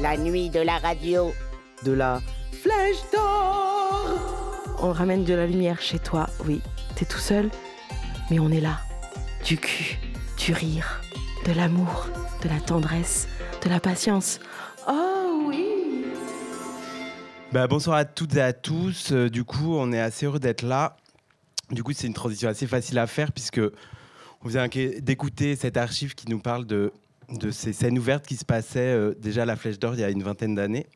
La nuit de la radio. De la flèche d'or On ramène de la lumière chez toi, oui. T'es tout seul, mais on est là. Du cul, du rire, de l'amour, de la tendresse, de la patience. Oh oui Bah, bonsoir à toutes et à tous. Euh, du coup, on est assez heureux d'être là. Du coup, c'est une transition assez facile à faire puisque on vient d'écouter cette archive qui nous parle de, de ces scènes ouvertes qui se passaient euh, déjà à la Flèche d'Or il y a une vingtaine d'années.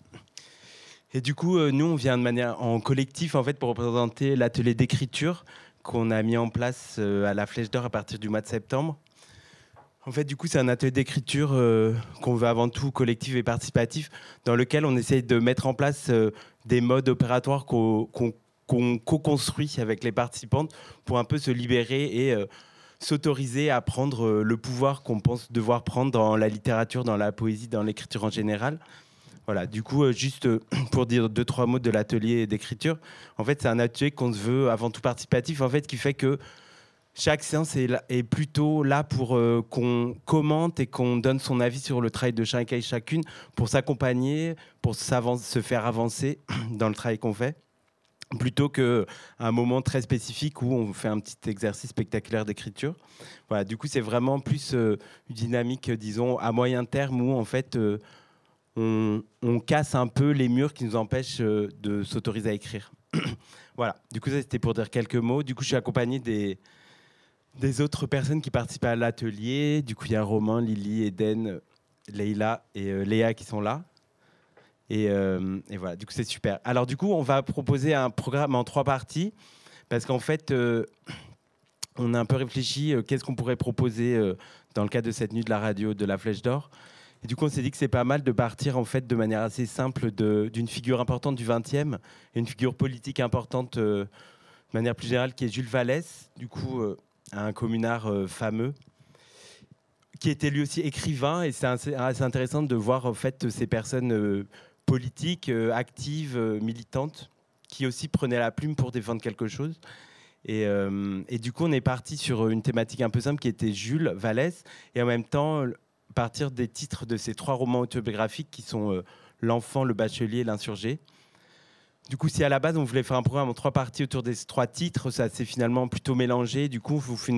Et du coup, euh, nous, on vient de manière en collectif en fait pour représenter l'atelier d'écriture qu'on a mis en place euh, à la Flèche d'Or à partir du mois de septembre. En fait, du coup, c'est un atelier d'écriture qu'on veut avant tout collectif et participatif, dans lequel on essaye de mettre en place des modes opératoires qu'on co-construit avec les participantes pour un peu se libérer et s'autoriser à prendre euh, le pouvoir qu'on pense devoir prendre dans la littérature, dans la poésie, dans l'écriture en général. Voilà, du coup, euh, juste euh, pour dire deux, trois mots de l'atelier d'écriture, en fait, c'est un atelier qu'on se veut avant tout participatif, en fait, qui fait que chaque séance est, plutôt là pour qu'on commente et qu'on donne son avis sur le travail de chacun et chacune, pour s'accompagner, pour se faire avancer dans le travail qu'on fait, plutôt qu'un moment très spécifique où on fait un petit exercice spectaculaire d'écriture. Voilà, du coup, c'est vraiment plus euh, une dynamique, euh, disons, à moyen terme où, en fait, euh, on, casse un peu les murs qui nous empêchent de s'autoriser à écrire. voilà, du coup, ça, c'était pour dire quelques mots. Du coup, je suis accompagné des des autres personnes qui participent à l'atelier. Du coup, il y a Romain, Lily, Eden, Leïla et Léa qui sont là. Et, euh, et voilà, du coup, c'est super. Alors, du coup, on va proposer un programme en trois parties parce qu'en fait, euh, on a un peu réfléchi euh, qu'est-ce qu'on pourrait proposer euh, dans le cadre de cette nuit de la radio de la Flèche d'Or. Et du coup, on s'est dit que c'est pas mal de partir en fait de manière assez simple d'une figure importante du 20e et une figure politique importante de manière plus générale qui est Jules Vallès. Du coup, un communard fameux qui était lui aussi écrivain et c'est assez, assez intéressant de voir en fait ces personnes politiques, euh, actives, euh, militantes, qui aussi prenaient la plume pour défendre quelque chose. Et, euh, et du coup, on est parti sur une thématique un peu simple qui était Jules Vallès et en même temps partir des titres de ces trois romans autobiographiques qui sont L'enfant, le bachelier, l'insurgé. Du coup, si à la base on voulait faire un programme en trois parties autour des trois titres, ça s'est finalement plutôt mélangé. Du coup, on vous fait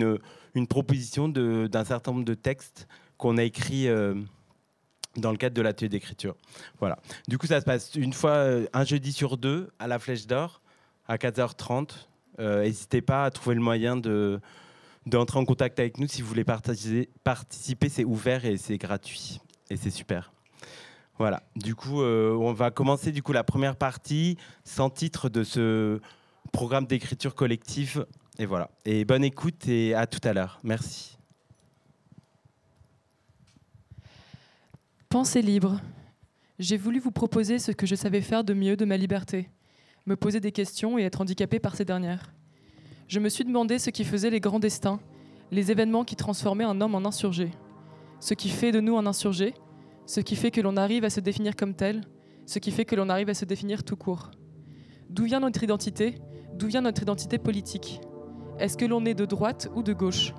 une, proposition d'un certain nombre de textes qu'on a écrits dans le cadre de l'atelier d'écriture. Voilà. Du coup, ça se passe une fois, euh, un jeudi sur deux, à la Flèche d'Or, à 4h30. Euh, N'hésitez pas à trouver le moyen de d'entrer en contact avec nous si vous voulez participer. C'est ouvert et c'est gratuit. Et c'est super. Voilà. Du coup, euh, on va commencer du coup la première partie sans titre de ce programme d'écriture collective. Et voilà. Et bonne écoute et à tout à l'heure. Merci. Pensée libre. J'ai voulu vous proposer ce que je savais faire de mieux de ma liberté, me poser des questions et être handicapé par ces dernières. Je me suis demandé ce qui faisait les grands destins, les événements qui transformaient un homme en insurgé. Ce qui fait de nous un insurgé, ce qui fait que l'on arrive à se définir comme tel, ce qui fait que l'on arrive à se définir tout court. D'où vient notre identité? D'où vient notre identité politique? Est-ce que l'on est de droite ou de gauche?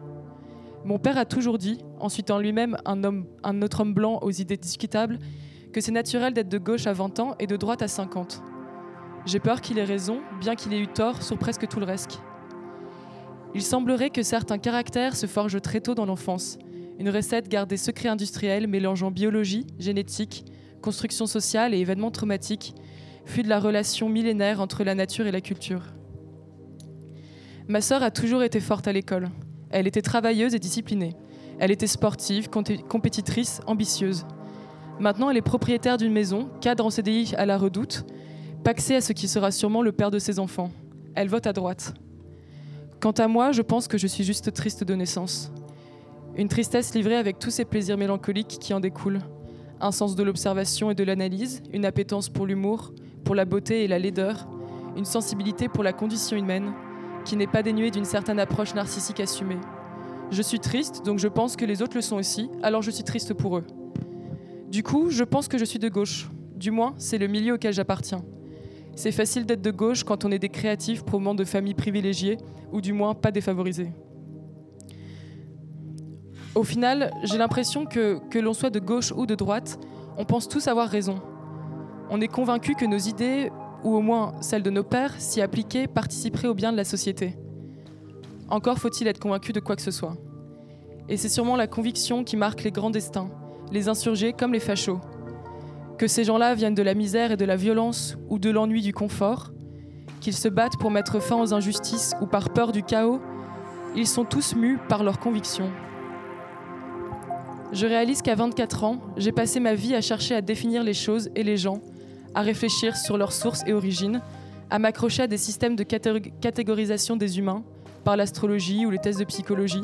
Mon père a toujours dit, en citant lui-même un, autre homme blanc aux idées discutables, que c'est naturel d'être de gauche à 20 ans et de droite à 50. J'ai peur qu'il ait raison, bien qu'il ait eu tort sur presque tout le reste. Il semblerait que certains caractères se forgent très tôt dans l'enfance, une recette gardée secret industriel mélangeant biologie, génétique, construction sociale et événements traumatiques, fut de la relation millénaire entre la nature et la culture. Ma sœur a toujours été forte à l'école. Elle était travailleuse et disciplinée. Elle était sportive, compé- compétitrice, ambitieuse. Maintenant, elle est propriétaire d'une maison, cadre en CDI à la redoute, paxée à ce qui sera sûrement le père de ses enfants. Elle vote à droite. Quant à moi, je pense que je suis juste triste de naissance. Une tristesse livrée avec tous ces plaisirs mélancoliques qui en découlent. Un sens de l'observation et de l'analyse, une appétence pour l'humour, pour la beauté et la laideur, une sensibilité pour la condition humaine, qui n'est pas dénuée d'une certaine approche narcissique assumée. Je suis triste, donc je pense que les autres le sont aussi, alors je suis triste pour eux. Du coup, je pense que je suis de gauche. Du moins, c'est le milieu auquel j'appartiens. C'est facile d'être de gauche quand on est des créatifs provenant de familles privilégiées, ou du moins pas défavorisées. Au final, j'ai l'impression que, que l'on soit de gauche ou de droite, On pense tous avoir raison. On est convaincu que nos idées, ou au moins celles de nos pères, si appliquées, participeraient au bien de la société. Encore faut-il être convaincu de quoi que ce soit. Et c'est sûrement la conviction qui marque les grands destins, les insurgés comme les fachos. Que ces gens-là viennent de la misère et de la violence ou de l'ennui du confort, qu'ils se battent pour mettre fin aux injustices ou par peur du chaos, ils sont tous mus par leurs convictions. Je réalise qu'à 24 ans, j'ai passé ma vie à chercher à définir les choses et les gens, à réfléchir sur leurs sources et origines, à m'accrocher à des systèmes de catégorisation des humains, par l'astrologie ou les tests de psychologie,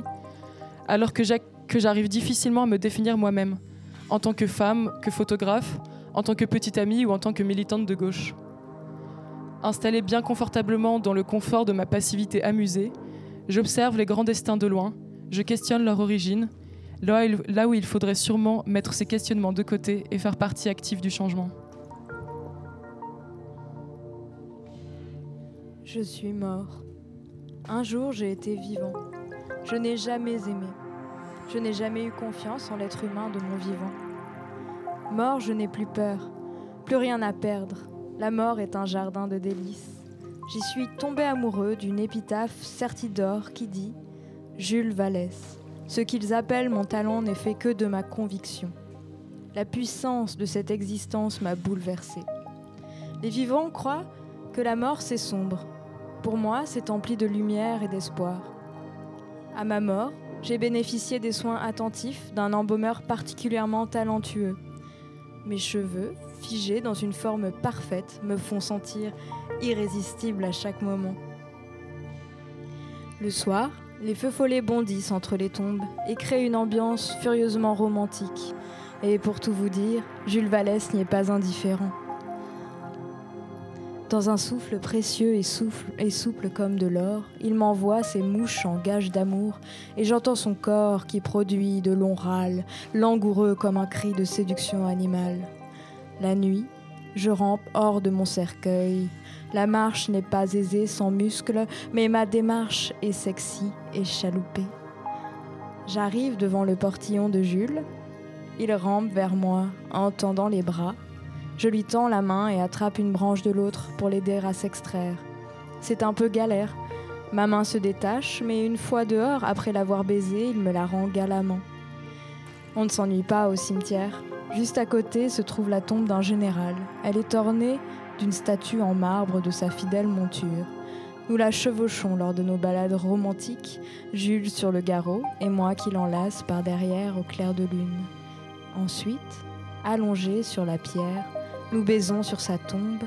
alors que j'arrive difficilement à me définir moi-même, en tant que femme, que photographe, en tant que petite amie ou en tant que militante de gauche. Installée bien confortablement dans le confort de ma passivité amusée, j'observe les grands destins de loin, je questionne leur origine, là où il faudrait sûrement mettre ces questionnements de côté et faire partie active du changement. Je suis mort. Un jour, j'ai été vivant. Je n'ai jamais aimé. Je n'ai jamais eu confiance en l'être humain de mon vivant. Mort, je n'ai plus peur. Plus rien à perdre. La mort est un jardin de délices. J'y suis tombé amoureux d'une épitaphe sertie d'or qui dit Jules Vallès. Ce qu'ils appellent mon talent n'est fait que de ma conviction. La puissance de cette existence m'a bouleversé. Les vivants croient que la mort c'est sombre, pour moi, c'est empli de lumière et d'espoir. À ma mort, j'ai bénéficié des soins attentifs d'un embaumeur particulièrement talentueux. Mes cheveux, figés dans une forme parfaite, me font sentir irrésistible à chaque moment. Le soir, les feux follets bondissent entre les tombes et créent une ambiance furieusement romantique. Et pour tout vous dire, Jules Vallès n'y est pas indifférent. Dans un souffle précieux et, souple comme de l'or, il m'envoie ses mouches en gage d'amour, et j'entends son corps qui produit de longs râles, langoureux comme un cri de séduction animale. La nuit, je rampe hors de mon cercueil. La marche n'est pas aisée sans muscles, mais ma démarche est sexy et chaloupée. J'arrive devant le portillon de Jules. Il rampe vers moi en tendant les bras je lui tends la main et attrape une branche de l'autre pour l'aider à s'extraire. C'est un peu galère. Ma main se détache, mais une fois dehors, après l'avoir baisée, il me la rend galamment. On ne s'ennuie pas au cimetière. Juste à côté se trouve la tombe d'un général. Elle est ornée d'une statue en marbre de sa fidèle monture. Nous la chevauchons lors de nos balades romantiques, Jules sur le garrot et moi qui l'enlace par derrière au clair de lune. Ensuite, allongé sur la pierre, nous baisons sur sa tombe.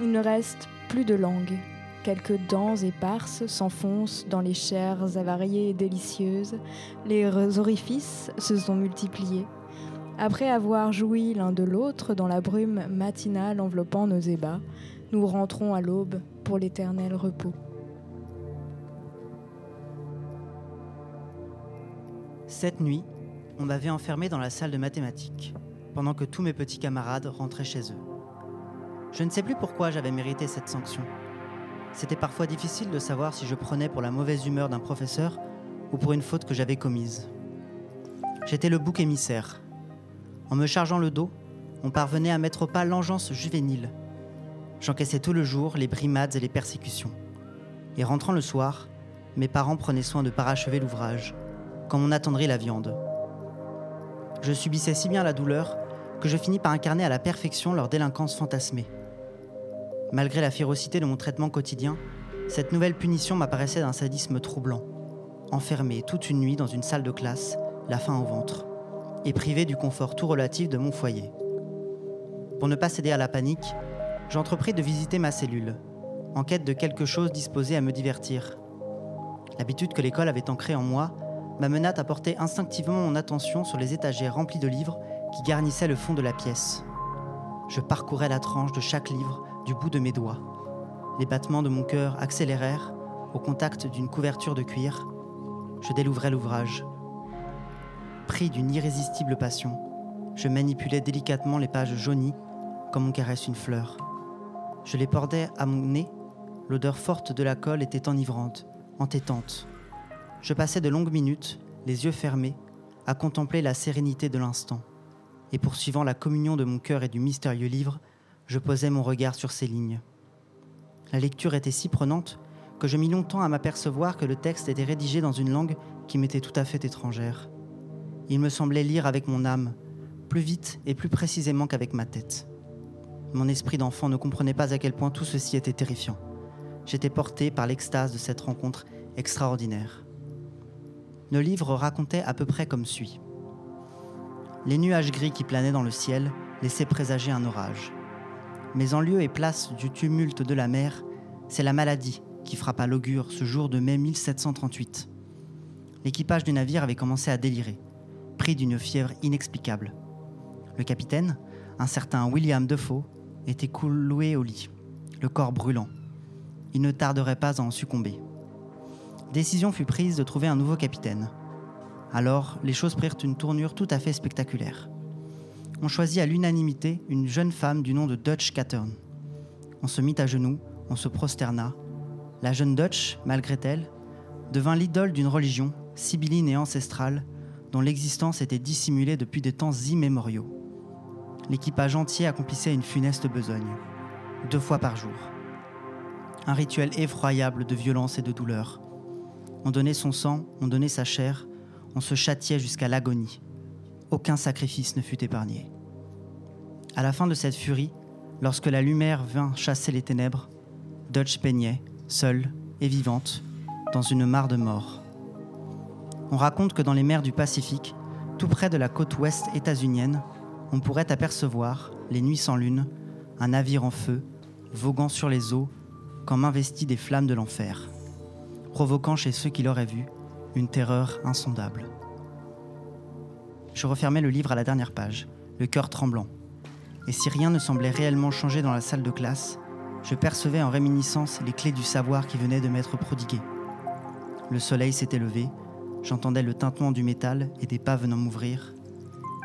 Il ne reste plus de langue. Quelques dents éparses s'enfoncent dans les chairs avariées et délicieuses. Les orifices se sont multipliés. Après avoir joui l'un de l'autre dans la brume matinale enveloppant nos ébats, nous rentrons à l'aube pour l'éternel repos. Cette nuit, on m'avait enfermé dans la salle de mathématiques pendant que tous mes petits camarades rentraient chez eux. Je ne sais plus pourquoi j'avais mérité cette sanction. C'était parfois difficile de savoir si je prenais pour la mauvaise humeur d'un professeur ou pour une faute que j'avais commise. J'étais le bouc émissaire. En me chargeant le dos, on parvenait à mettre au pas l'engeance juvénile. J'encaissais tout le jour les brimades et les persécutions. Et rentrant le soir, mes parents prenaient soin de parachever l'ouvrage, comme on attendrait la viande. Je subissais si bien la douleur que je finis par incarner à la perfection leur délinquance fantasmée. Malgré la férocité de mon traitement quotidien, cette nouvelle punition m'apparaissait d'un sadisme troublant. Enfermé toute une nuit dans une salle de classe, la faim au ventre, et privé du confort tout relatif de mon foyer. Pour ne pas céder à la panique, j'entrepris de visiter ma cellule, en quête de quelque chose disposé à me divertir. L'habitude que l'école avait ancrée en moi m'amena à porter instinctivement mon attention sur les étagères remplies de livres qui garnissait le fond de la pièce. Je parcourais la tranche de chaque livre du bout de mes doigts. Les battements de mon cœur accélérèrent au contact d'une couverture de cuir. Je délouvrais l'ouvrage. Pris d'une irrésistible passion, je manipulais délicatement les pages jaunies comme on caresse une fleur. Je les portais à mon nez. L'odeur forte de la colle était enivrante, entêtante. Je passais de longues minutes, les yeux fermés, à contempler la sérénité de l'instant et poursuivant la communion de mon cœur et du mystérieux livre, je posais mon regard sur ces lignes. La lecture était si prenante que je mis longtemps à m'apercevoir que le texte était rédigé dans une langue qui m'était tout à fait étrangère. Il me semblait lire avec mon âme, plus vite et plus précisément qu'avec ma tête. Mon esprit d'enfant ne comprenait pas à quel point tout ceci était terrifiant. J'étais porté par l'extase de cette rencontre extraordinaire. Le livre racontait à peu près comme suit. Les nuages gris qui planaient dans le ciel laissaient présager un orage. Mais en lieu et place du tumulte de la mer, c'est la maladie qui frappa l'augure ce jour de mai 1738. L'équipage du navire avait commencé à délirer, pris d'une fièvre inexplicable. Le capitaine, un certain William Defoe, était cloué au lit, le corps brûlant. Il ne tarderait pas à en succomber. Décision fut prise de trouver un nouveau capitaine. Alors, les choses prirent une tournure tout à fait spectaculaire. On choisit à l'unanimité une jeune femme du nom de Dutch Cattern. On se mit à genoux, on se prosterna. La jeune Dutch, malgré elle, devint l'idole d'une religion, sibylline et ancestrale, dont l'existence était dissimulée depuis des temps immémoriaux. L'équipage entier accomplissait une funeste besogne, deux fois par jour. Un rituel effroyable de violence et de douleur. On donnait son sang, on donnait sa chair, on se châtiait jusqu'à l'agonie. Aucun sacrifice ne fut épargné. À la fin de cette furie, lorsque la lumière vint chasser les ténèbres, Dutch peignait, seule et vivante, dans une mare de mort. On raconte que dans les mers du Pacifique, tout près de la côte ouest états-unienne, on pourrait apercevoir, les nuits sans lune, un navire en feu, voguant sur les eaux, comme investi des flammes de l'enfer, provoquant chez ceux qui l'auraient vu une terreur insondable. Je refermais le livre à la dernière page, le cœur tremblant. Et si rien ne semblait réellement changer dans la salle de classe, je percevais en réminiscence les clés du savoir qui venaient de m'être prodiguées. Le soleil s'était levé, j'entendais le tintement du métal et des pas venant m'ouvrir,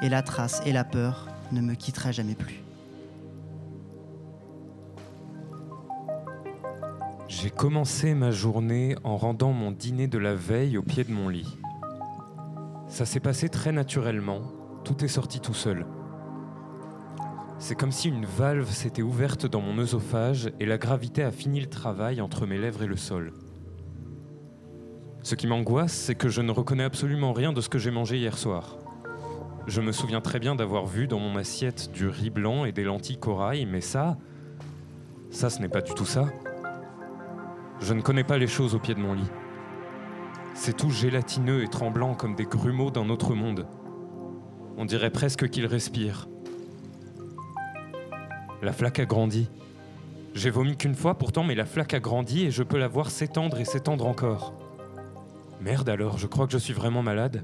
et la trace et la peur ne me quitteraient jamais plus. J'ai commencé ma journée en rendant mon dîner de la veille au pied de mon lit. Ça s'est passé très naturellement, tout est sorti tout seul. C'est comme si une valve s'était ouverte dans mon œsophage et la gravité a fini le travail entre mes lèvres et le sol. Ce qui m'angoisse, c'est que je ne reconnais absolument rien de ce que j'ai mangé hier soir. Je me souviens très bien d'avoir vu dans mon assiette du riz blanc et des lentilles corail, mais ça, ça ce n'est pas du tout ça. Je ne connais pas les choses au pied de mon lit. C'est tout gélatineux et tremblant comme des grumeaux d'un autre monde. On dirait presque qu'ils respirent. La flaque a grandi. J'ai vomi qu'une fois pourtant, mais la flaque a grandi et je peux la voir s'étendre et s'étendre encore. Merde alors, je crois que je suis vraiment malade.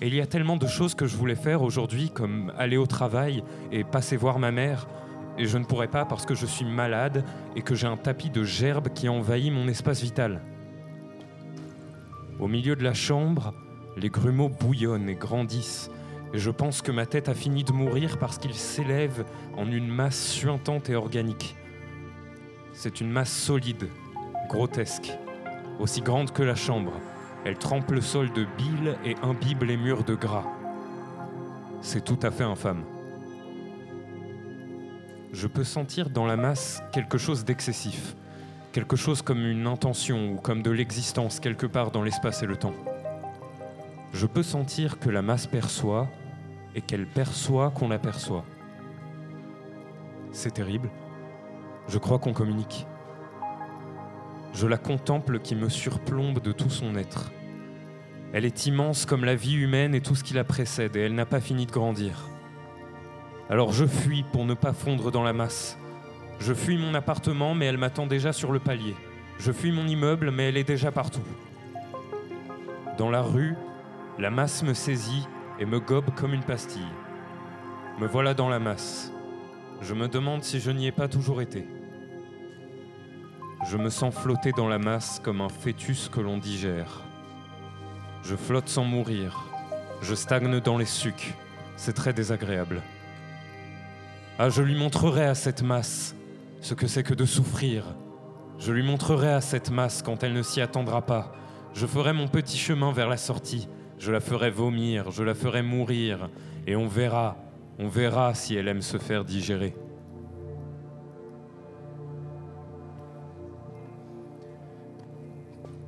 Et il y a tellement de choses que je voulais faire aujourd'hui, comme aller au travail et passer voir ma mère, et je ne pourrais pas parce que je suis malade et que j'ai un tapis de gerbes qui envahit mon espace vital. Au milieu de la chambre, les grumeaux bouillonnent et grandissent, et je pense que ma tête a fini de mourir parce qu'ils s'élèvent en une masse suintante et organique. C'est une masse solide, grotesque, aussi grande que la chambre. Elle trempe le sol de bile et imbibe les murs de gras. C'est tout à fait infâme. Je peux sentir dans la masse quelque chose d'excessif, quelque chose comme une intention ou comme de l'existence quelque part dans l'espace et le temps. Je peux sentir que la masse perçoit et qu'elle perçoit qu'on aperçoit. C'est terrible. Je crois qu'on communique. Je la contemple qui me surplombe de tout son être. Elle est immense comme la vie humaine et tout ce qui la précède, et elle n'a pas fini de grandir. Alors je fuis pour ne pas fondre dans la masse. Je fuis mon appartement, mais elle m'attend déjà sur le palier. Je fuis mon immeuble, mais elle est déjà partout. Dans la rue, la masse me saisit et me gobe comme une pastille. Me voilà dans la masse. Je me demande si je n'y ai pas toujours été. Je me sens flotter dans la masse comme un fœtus que l'on digère. Je flotte sans mourir. Je stagne dans les sucs. C'est très désagréable. Ah, je lui montrerai à cette masse ce que c'est que de souffrir. Je lui montrerai à cette masse quand elle ne s'y attendra pas. Je ferai mon petit chemin vers la sortie. Je la ferai vomir, je la ferai mourir, Et on verra, on verra si elle aime se faire digérer.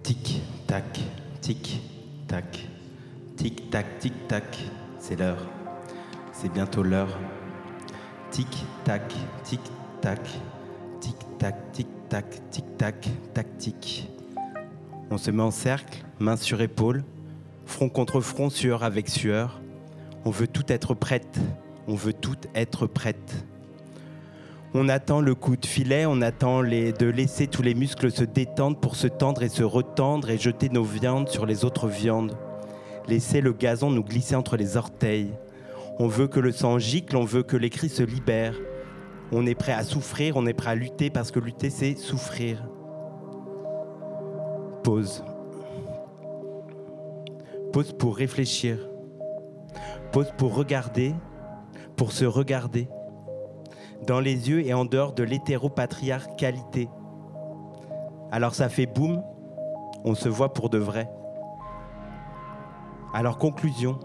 Tic, tac, tic, tac. Tic, tac, tic, tac. C'est l'heure. C'est bientôt l'heure. Tic, tac, tic, tac. Tic, tac, tic. On se met en cercle, main sur épaule, front contre front, sueur avec sueur. On veut tout être prête. On veut tout être prête. On attend le coup de filet, on attend de laisser tous les muscles se détendre pour se tendre et se retendre et jeter nos viandes sur les autres viandes. Laisser le gazon nous glisser entre les orteils. On veut que le sang gicle, on veut que les cris se libèrent. On est prêt à souffrir, on est prêt à lutter parce que lutter c'est souffrir. Pause. Pause pour réfléchir. Pause pour regarder, pour se regarder dans les yeux et en dehors de l'hétéropatriarcalité. Alors ça fait boum, on se voit pour de vrai. Alors conclusion.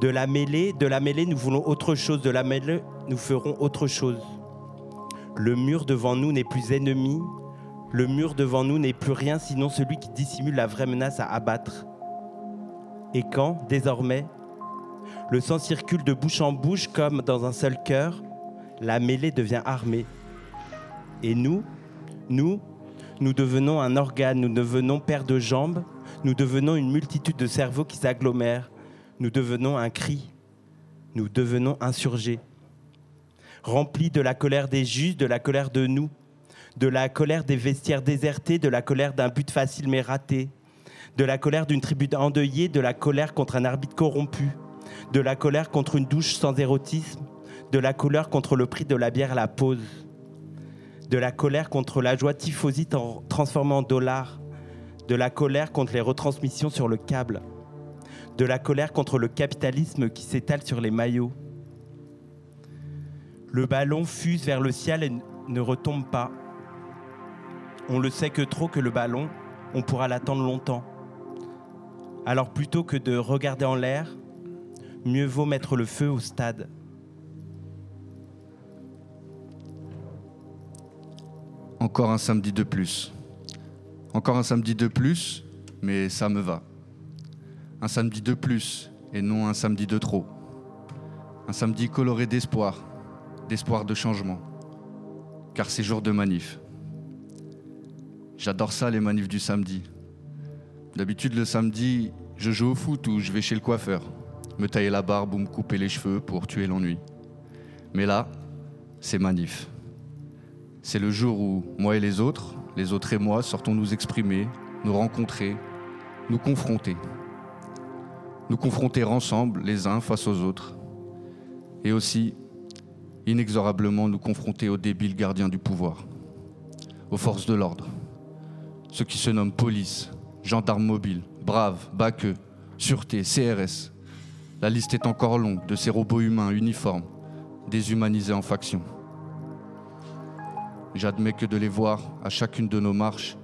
De la mêlée, de la mêlée, nous voulons autre chose. De la mêlée, nous ferons autre chose. Le mur devant nous n'est plus ennemi. Le mur devant nous n'est plus rien sinon celui qui dissimule la vraie menace à abattre. Et quand, désormais, le sang circule de bouche en bouche comme dans un seul cœur, la mêlée devient armée. Et nous, nous, nous devenons un organe, nous devenons paire de jambes, nous devenons une multitude de cerveaux qui s'agglomèrent, nous devenons un cri, nous devenons insurgés. Remplis de la colère des justes, de la colère de nous, de la colère des vestiaires désertés, de la colère d'un but facile mais raté, de la colère d'une tribu endeuillée, de la colère contre un arbitre corrompu, de la colère contre une douche sans érotisme, de la colère contre le prix de la bière à la pause, de la colère contre la joie typhosite en transformée en dollars, de la colère contre les retransmissions sur le câble, de la colère contre le capitalisme qui s'étale sur les maillots. Le ballon fuse vers le ciel et ne retombe pas. On le sait que trop que le ballon, on pourra l'attendre longtemps. Alors plutôt que de regarder en l'air, mieux vaut mettre le feu au stade. Encore un samedi de plus. Encore un samedi de plus, mais ça me va. Un samedi de plus et non un samedi de trop. Un samedi coloré d'espoir, d'espoir de changement. Car c'est jour de manif. J'adore ça, les manifs du samedi. D'habitude, le samedi, je joue au foot ou je vais chez le coiffeur, me tailler la barbe ou me couper les cheveux pour tuer l'ennui. Mais là, c'est manif. C'est le jour où moi et les autres, les autres et moi, sortons nous exprimer, nous rencontrer, nous confronter. Nous confronter ensemble, les uns face aux autres. Et aussi, inexorablement, nous confronter aux débiles gardiens du pouvoir, aux forces de l'ordre, ceux qui se nomment police, gendarmes mobiles, braves, baqueux, sûreté, CRS. La liste est encore longue de ces robots humains uniformes, déshumanisés en faction. J'admets que de les voir à chacune de nos marches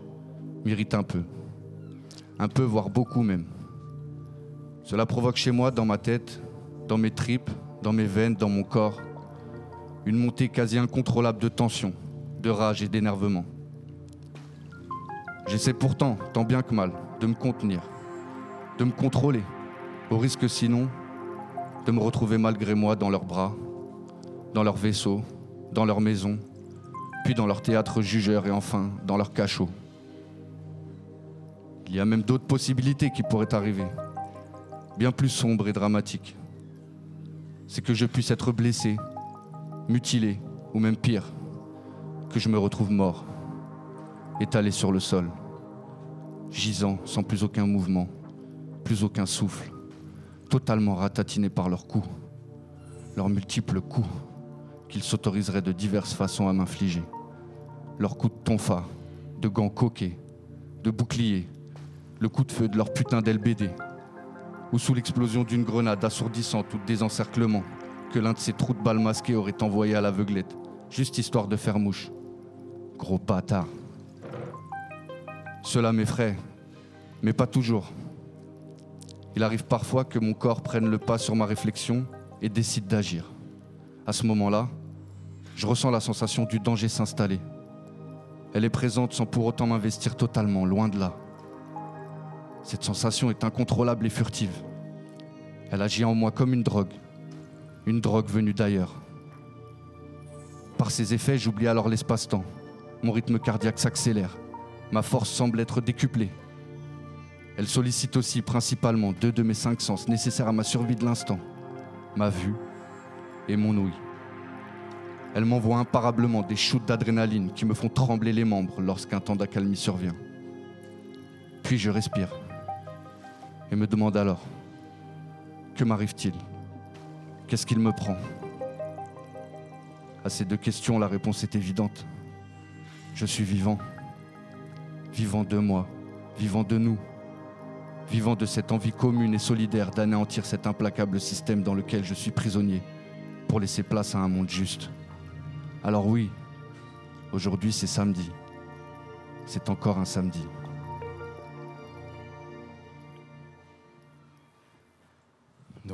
m'irrite un peu. Un peu, voire beaucoup même. Cela provoque chez moi, dans ma tête, dans mes tripes, dans mes veines, dans mon corps, une montée quasi incontrôlable de tension, de rage et d'énervement. J'essaie pourtant, tant bien que mal, de me contenir, de me contrôler, au risque sinon de me retrouver malgré moi dans leurs bras, dans leur vaisseau, dans leur maison, puis dans leur théâtre jugeur et enfin dans leur cachot. Il y a même d'autres possibilités qui pourraient arriver, bien plus sombres et dramatiques. C'est que je puisse être blessé, mutilé, ou même pire, que je me retrouve mort, étalé sur le sol, gisant sans plus aucun mouvement, plus aucun souffle, totalement ratatiné par leurs coups, leurs multiples coups qu'ils s'autoriseraient de diverses façons à m'infliger. Leurs coups de tonfa, de gants coqués, de boucliers, le coup de feu de leur putain d'LBD, ou sous l'explosion d'une grenade assourdissante ou de désencerclement que l'un de ces trous de balles masqués aurait envoyé à l'aveuglette, juste histoire de faire mouche. Gros bâtard. Cela m'effraie, mais pas toujours. Il arrive parfois que mon corps prenne le pas sur ma réflexion et décide d'agir. À ce moment-là, je ressens la sensation du danger s'installer. Elle est présente sans pour autant m'investir totalement, loin de là. Cette sensation est incontrôlable et furtive. Elle agit en moi comme une drogue, une drogue venue d'ailleurs. Par ses effets, j'oublie alors l'espace-temps. Mon rythme cardiaque s'accélère. Ma force semble être décuplée. Elle sollicite aussi principalement deux de mes cinq sens nécessaires à ma survie de l'instant, ma vue et mon ouïe. Elle m'envoie imparablement des shoots d'adrénaline qui me font trembler les membres lorsqu'un temps d'accalmie survient. Puis je respire et me demande alors, que m'arrive-t-il? Qu'est-ce qu'il me prend? À ces deux questions, la réponse est évidente. Je suis vivant. Vivant de moi, vivant de nous, vivant de cette envie commune et solidaire d'anéantir cet implacable système dans lequel je suis prisonnier pour laisser place à un monde juste. Alors oui, aujourd'hui c'est samedi. C'est encore un samedi.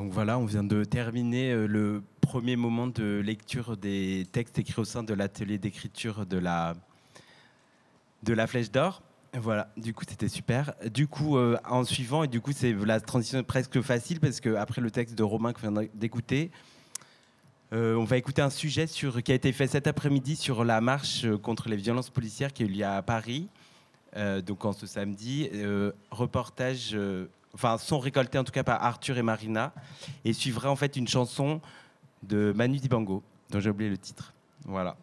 Donc voilà, on vient de terminer euh, le premier moment de lecture des textes écrits au sein de l'atelier d'écriture de la, de la Flèche d'Or. Voilà, du coup c'était super. Du coup, euh, en suivant, et du coup c'est la transition presque facile parce que après le texte de Romain qu'on vient d'écouter, euh, on va écouter un sujet sur, qui a été fait cet après-midi sur la marche contre les violences policières qui a eu lieu à Paris, donc en ce samedi. Reportage, enfin, son récolté en tout cas par Arthur et Marina, et suivra en fait une chanson de Manu Dibango, dont j'ai oublié le titre. Voilà.